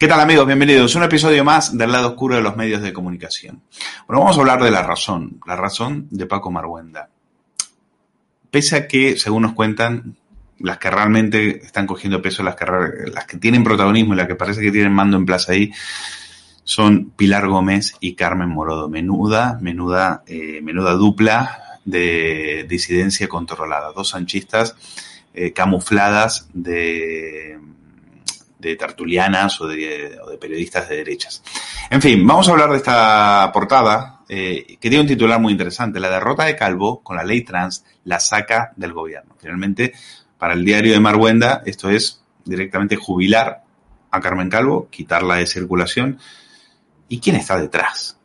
¿Qué tal amigos? Bienvenidos a un episodio más del lado oscuro de los medios de comunicación. Bueno, vamos a hablar de la razón, la razón de Paco Marguenda. Pese a que, según nos cuentan, las que realmente están cogiendo peso, las que, tienen protagonismo y las que parece que tienen mando en plaza ahí, son Pilar Gómez y Carmen Morodo. Menuda, menuda, eh, menuda dupla de disidencia controlada. Dos sanchistas eh, camufladas de de tertulianas o de, periodistas de derechas. En fin, vamos a hablar de esta portada eh, que tiene un titular muy interesante. La derrota de Calvo con la ley trans la saca del gobierno. Finalmente, para el diario de Marguenda, esto es directamente jubilar a Carmen Calvo, quitarla de circulación. ¿Y quién está detrás?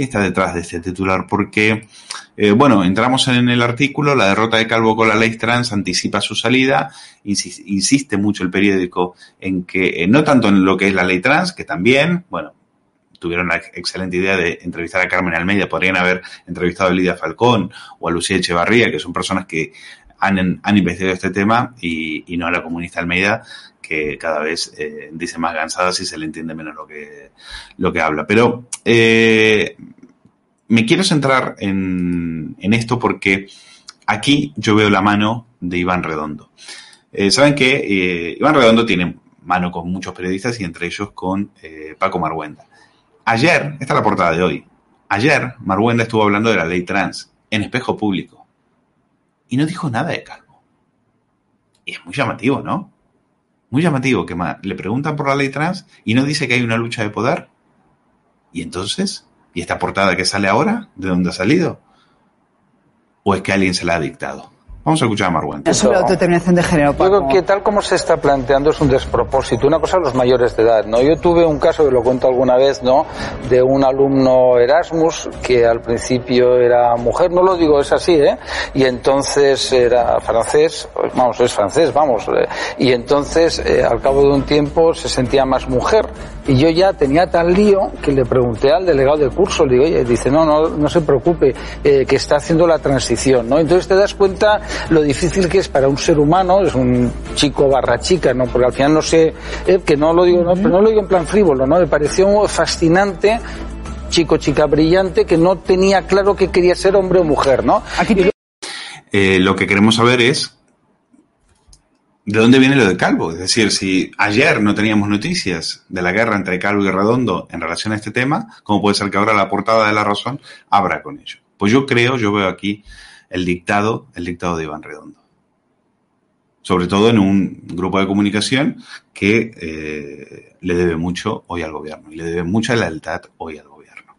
¿Quién está detrás de este titular? Porque, eh, bueno, entramos en el artículo, la derrota de Calvo con la ley trans anticipa su salida, insiste, mucho el periódico en que, eh, no tanto en lo que es la ley trans, que también, bueno, tuvieron la excelente idea de entrevistar a Carmen Almeida, podrían haber entrevistado a Lidia Falcón o a Lucía Echevarría, que son personas que han, han investigado este tema y no a la comunista Almeida, que cada vez eh, dice más gansadas y se le entiende menos lo que, lo que habla. Pero eh, me quiero centrar en, en, esto porque aquí yo veo la mano de Iván Redondo. Eh, Saben que Iván Redondo tiene mano con muchos periodistas y entre ellos con Paco Marguenda. Ayer, esta es la portada de hoy, ayer Marguenda estuvo hablando de la ley trans en espejo público y no dijo nada de Calvo. Y es muy llamativo, ¿no? Muy llamativo que le preguntan por la ley trans y no dice que hay una lucha de poder. ¿Y entonces? ¿Y esta portada que sale ahora? ¿De dónde ha salido? ¿O es que alguien se la ha dictado? Vamos a escuchar a Marwan. Sobre la autodeterminación de género. Yo creo que tal como se está planteando es un despropósito. Una cosa los mayores de edad, ¿no? Yo tuve un caso, que lo cuento alguna vez, ¿no? De un alumno Erasmus que al principio era mujer, no lo digo, es así, ¿eh? Y entonces era francés, vamos, es francés, vamos. Eh, y entonces, eh, al cabo de un tiempo, se sentía más mujer. Y yo ya tenía tal lío que le pregunté al delegado del curso, le digo, oye, dice, no, no, no se preocupe, eh, que está haciendo la transición, ¿no? Entonces te das cuenta lo difícil que es para un ser humano, es un chico barra chica, ¿no? Porque al final no sé, eh, que no lo digo, no, pero no lo digo en plan frívolo, ¿no? Me pareció fascinante, chico, chica brillante, que no tenía claro que quería ser hombre o mujer, ¿no? Aquí eh, lo que queremos saber es ¿De dónde viene lo de Calvo? Es decir, si ayer no teníamos noticias de la guerra entre Calvo y Redondo en relación a este tema, ¿cómo puede ser que ahora la portada de La Razón abra con ello? Pues yo creo, yo veo aquí el dictado, el dictado de Iván Redondo. Sobre todo en un grupo de comunicación que eh, le debe mucho hoy al gobierno y le debe mucha lealtad hoy al gobierno.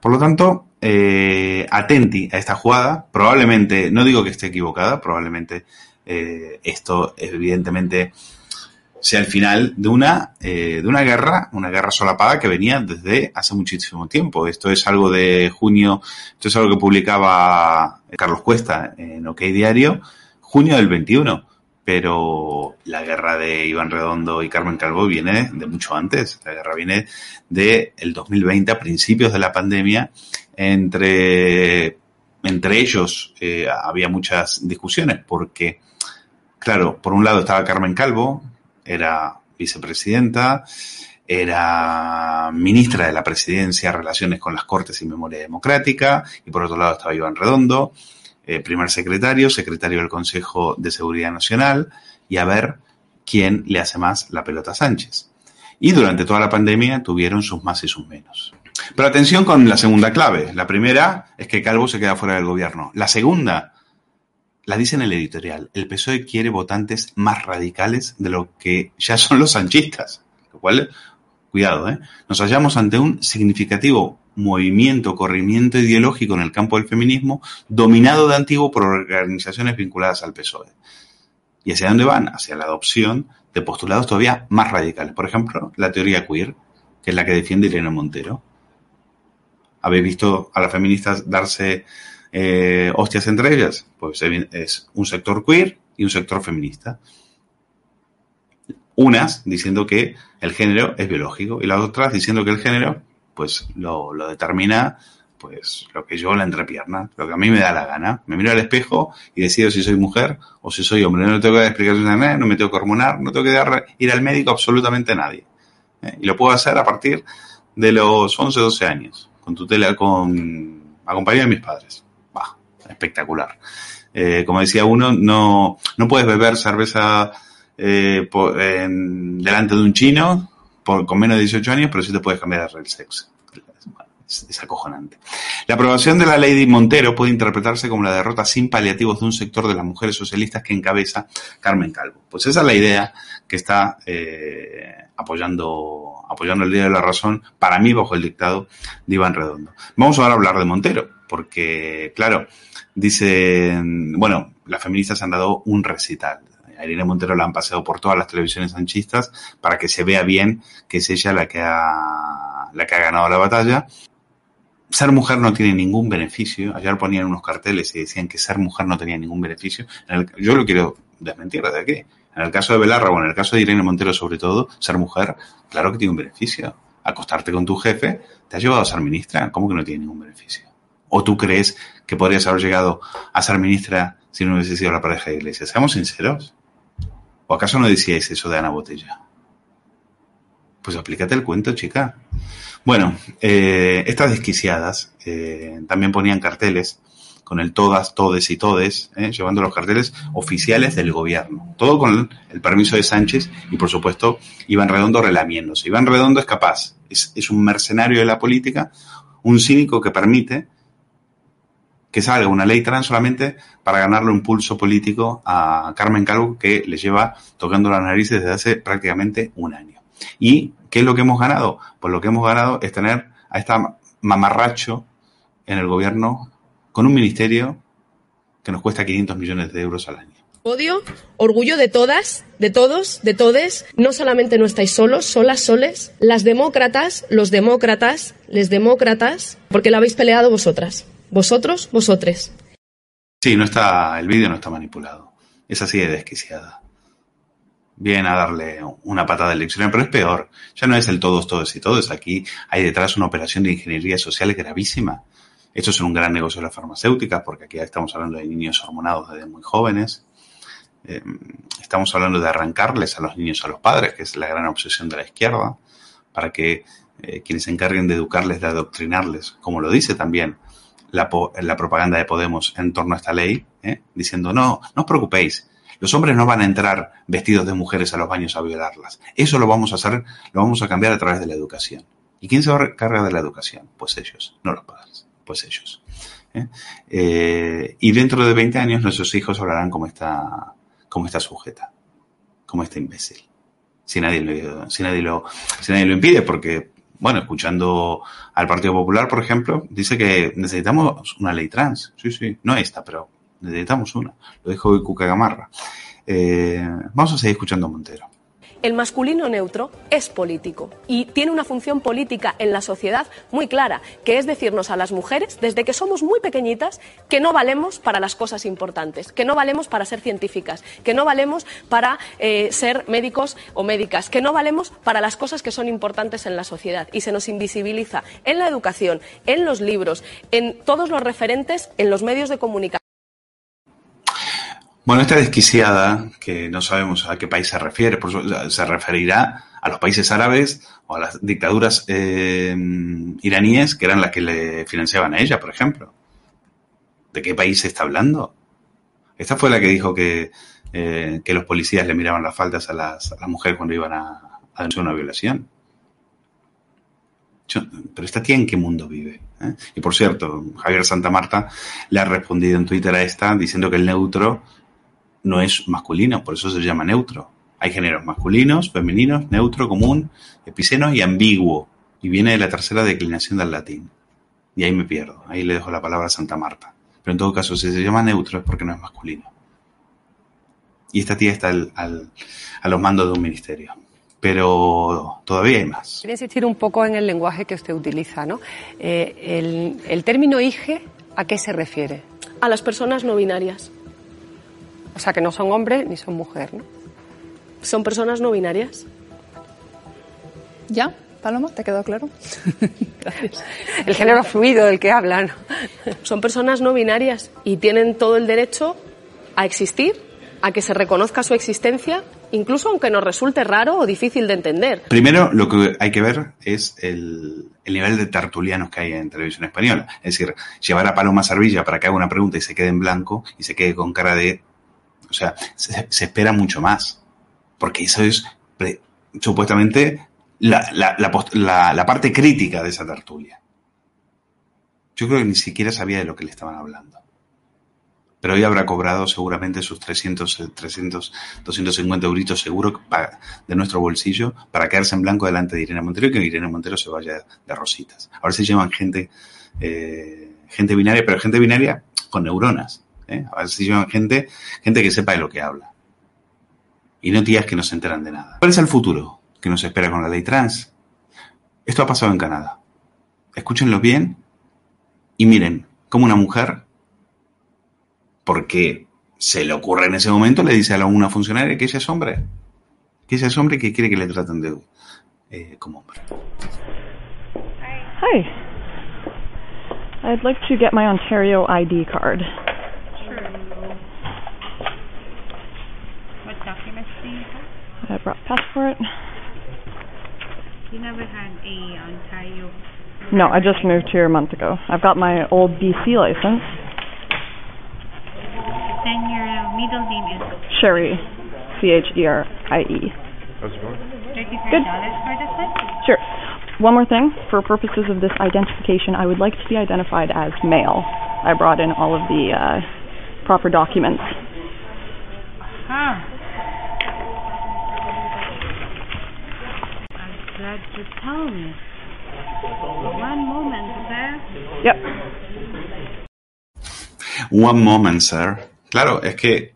Por lo tanto, eh, atenti a esta jugada. Probablemente, no digo que esté equivocada, probablemente eh, esto evidentemente sea el final de una, de una guerra, una guerra solapada que venía desde hace muchísimo tiempo. Esto es algo de junio, esto es algo que publicaba Carlos Cuesta en OK Diario, junio del 21. Pero la guerra de Iván Redondo y Carmen Calvo viene de mucho antes. La guerra viene de el 2020, a principios de la pandemia. Entre, entre ellos eh, había muchas discusiones porque, claro, por un lado estaba Carmen Calvo, era vicepresidenta, era ministra de la Presidencia, Relaciones con las Cortes y Memoria Democrática, y por otro lado estaba Iván Redondo, eh, primer secretario, secretario del Consejo de Seguridad Nacional, y a ver quién le hace más la pelota a Sánchez. Y durante toda la pandemia tuvieron sus más y sus menos. Pero atención con la segunda clave. La primera es que Calvo se queda fuera del gobierno. La segunda, la dice en el editorial, el PSOE quiere votantes más radicales de lo que ya son los sanchistas. Lo cual Cuidado, ¿eh? Nos hallamos ante un significativo movimiento, corrimiento ideológico en el campo del feminismo, dominado de antiguo por organizaciones vinculadas al PSOE. ¿Y hacia dónde van? Hacia la adopción de postulados todavía más radicales. Por ejemplo, la teoría queer, que es la que defiende Irene Montero. ¿Habéis visto a las feministas darse eh, hostias entre ellas? Pues es un sector queer y un sector feminista. Unas diciendo que el género es biológico y las otras diciendo que el género pues lo, determina pues lo que yo la entrepierna, lo que a mí me da la gana. Me miro al espejo y decido si soy mujer o si soy hombre. No tengo que dar a nadie, no me tengo que hormonar, no tengo que dar, ir al médico absolutamente a nadie. ¿eh? Y lo puedo hacer a partir de los 11, 12 años, con tutela, con acompañado de mis padres. Espectacular. Eh, como decía uno, no, no puedes beber cerveza eh, delante de un chino por, con menos de 18 años, pero sí te puedes cambiar el sexo es, acojonante. La aprobación de la ley de Montero puede interpretarse como la derrota sin paliativos de un sector de las mujeres socialistas que encabeza Carmen Calvo. Pues esa es la idea que está eh, apoyando, apoyando el Día de la Razón, para mí bajo el dictado de Iván Redondo. Vamos ahora a hablar de Montero, porque, claro, dicen, bueno, las feministas han dado un recital. A Irene Montero la han paseado por todas las televisiones sanchistas para que se vea bien que es ella la que ha, ganado la batalla ser mujer no tiene ningún beneficio. Ayer ponían unos carteles y decían que ser mujer no tenía ningún beneficio. yo lo quiero desmentir desde aquí. En el caso de Belarra o en el caso de Irene Montero sobre todo, ser mujer, claro que tiene un beneficio. Acostarte con tu jefe te ha llevado a ser ministra. ¿Cómo que no tiene ningún beneficio? ¿O tú crees que podrías haber llegado a ser ministra si no hubiese sido la pareja de iglesia? Seamos sinceros. ¿O acaso no decíais eso de Ana Botella? Pues aplícate el cuento, chica. Bueno, eh, estas desquiciadas eh, también ponían carteles con el todas, todes y todes, eh, llevando los carteles oficiales del gobierno. Todo con el permiso de Sánchez y, por supuesto, Iván Redondo relamiéndose. Iván Redondo es capaz, es, es un mercenario de la política, un cínico que permite que salga una ley trans solamente para ganarle un pulso político a Carmen Calvo que le lleva tocando las narices desde hace prácticamente un año. ¿Y qué es lo que hemos ganado? Pues lo que hemos ganado es tener a esta mamarracho en el gobierno con un ministerio que nos cuesta 500 millones de euros al año. Odio, orgullo de todas, de todos, de todes. No solamente no estáis solos, solas, soles. Las demócratas, los demócratas, les demócratas, porque la habéis peleado vosotras. Vosotros, vosotres. Sí, no está, el vídeo no está manipulado. Es así de desquiciada viene a darle una patada de lección, pero es peor. Ya no es el todos, todos y todos. Aquí hay detrás una operación de ingeniería social gravísima. Esto es un gran negocio de la farmacéutica, porque aquí estamos hablando de niños hormonados desde muy jóvenes. Eh, estamos hablando de arrancarles a los niños a los padres, que es la gran obsesión de la izquierda, para que eh, quienes se encarguen de educarles, de adoctrinarles, como lo dice también la, la propaganda de Podemos en torno a esta ley, ¿eh? diciendo, no, no os preocupéis, los hombres no van a entrar vestidos de mujeres a los baños a violarlas. Eso lo vamos a hacer, lo vamos a cambiar a través de la educación. ¿Y quién se va a cargar de la educación? Pues ellos, no los padres, pues ellos. ¿eh? Eh, y dentro de 20 años nuestros hijos hablarán como esta, sujeta, como esta imbécil. Si nadie, lo, si, nadie lo, si nadie lo impide, porque, bueno, escuchando al Partido Popular, por ejemplo, dice que necesitamos una ley trans. Sí, sí, no esta, pero necesitamos una. Lo dijo hoy Cuca Gamarra. Eh, vamos a seguir escuchando a Montero. El masculino neutro es político y tiene una función política en la sociedad muy clara, que es decirnos a las mujeres, desde que somos muy pequeñitas, que no valemos para las cosas importantes, que no valemos para ser científicas, que no valemos para eh, ser médicos o médicas, que no valemos para las cosas que son importantes en la sociedad. Y se nos invisibiliza en la educación, en los libros, en todos los referentes, en los medios de comunicación. Bueno, esta desquiciada, que no sabemos a qué país se refiere, se referirá a los países árabes o a las dictaduras eh, iraníes que eran las que le financiaban a ella, por ejemplo. ¿De qué país se está hablando? Esta fue la que dijo que, eh, que los policías le miraban las faltas a las, a mujeres cuando iban a, a denunciar una violación. pero esta tía en qué mundo vive. ¿Eh? Y por cierto, Javier Santa Marta le ha respondido en Twitter a esta diciendo que el neutro no es masculino, por eso se llama neutro. Hay géneros masculinos, femeninos, neutro, común, epiceno y ambiguo. Y viene de la tercera declinación del latín. Y ahí me pierdo, ahí le dejo la palabra a Santa Marta. Pero en todo caso, si se llama neutro es porque no es masculino. Y esta tía está al, a los mandos de un ministerio. Pero todavía hay más. Quiero insistir un poco en el lenguaje que usted utiliza, ¿no? Eh, el, el término IGE, ¿a qué se refiere? A las personas no binarias. O sea, que no son hombres ni son mujer, ¿no? Son personas no binarias. ¿Ya? Paloma, ¿te quedó claro? Gracias. El género fluido del que hablan. Son personas no binarias y tienen todo el derecho a existir, a que se reconozca su existencia, incluso aunque nos resulte raro o difícil de entender. Primero, lo que hay que ver es el, el nivel de tertulianos que hay en televisión española. Es decir, llevar a Paloma Servilla para que haga una pregunta y se quede en blanco y se quede con cara de... O sea, se, espera mucho más. Porque eso es supuestamente la, la, parte crítica de esa tertulia. Yo creo que ni siquiera sabía de lo que le estaban hablando. Pero hoy habrá cobrado seguramente sus 300, eh, 300 250 euritos seguro de nuestro bolsillo para quedarse en blanco delante de Irene Montero y que Irene Montero se vaya de rositas. Ahora se llaman gente, eh, gente binaria, pero gente binaria con neuronas. ¿Eh? Ahora se llaman gente, gente que sepa de lo que habla. Y no tías que no se enteran de nada. ¿Cuál es el futuro que nos espera con la ley trans? Esto ha pasado en Canadá. Escúchenlo bien y miren cómo una mujer, porque se le ocurre en ese momento, le dice a una funcionaria que ella es hombre. Que ella es hombre y que quiere que le traten de, eh, como hombre. Hi. I'd like to get my Ontario ID card. Have? I brought passport. You never had a Ontario. No, I just moved here a month ago. I've got my old BC license. Then your middle name is Sherry. C H E R I E. thirty-five Good. dollars for this one. Sure. One more thing. For purposes of this identification, I would like to be identified as male. I brought in all of the uh, proper documents. Yep. One moment, sir. Claro, es que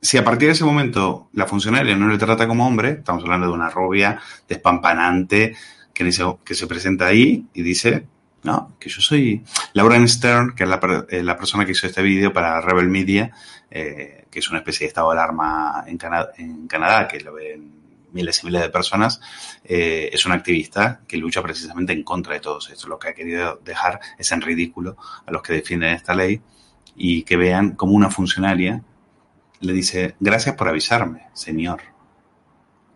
si a partir de ese momento la funcionaria no le trata como hombre, estamos hablando de una rubia despampanante que, dice, que se presenta ahí y dice, no, que yo soy Lauren Stern, que es la, eh, la persona que hizo este vídeo para Rebel Media, eh, que es una especie de estado de alarma en, Cana- en Canadá, que lo ven miles y miles de personas, eh, es una activista que lucha precisamente en contra de todo esto. Lo que ha querido dejar es en ridículo a los que defienden esta ley y que vean como una funcionaria le dice, gracias por avisarme, señor.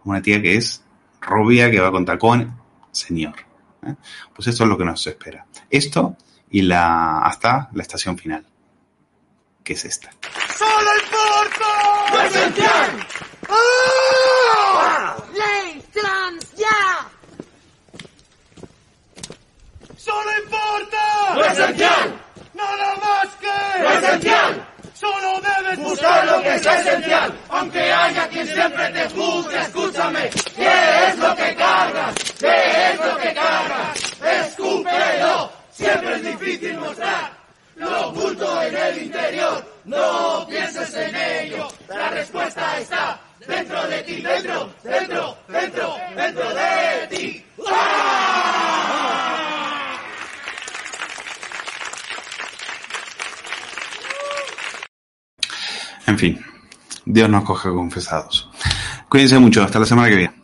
Una tía que es rubia, que va con tacón, señor. ¿eh? Pues esto es lo que nos espera. Esto y la hasta la estación final, que es esta. ¡Solo importa! ¡Lo ¡Ah! ¡Ley trans ya! ¡Solo importa! ¡Lo esencial! ¡Nada más que! ¡Lo esencial! Solo debes buscar lo que es esencial, aunque haya quien siempre te juzgue, escúchame. ¿Qué es lo que cargas? ¿Qué es lo que cargas? Escúpelo, siempre es difícil mostrar lo oculto en el interior. No pienses en ello, la respuesta está dentro de ti, dentro, dentro, dentro, dentro de ti. En fin, Dios nos coge confesados. Cuídense mucho, hasta la semana que viene.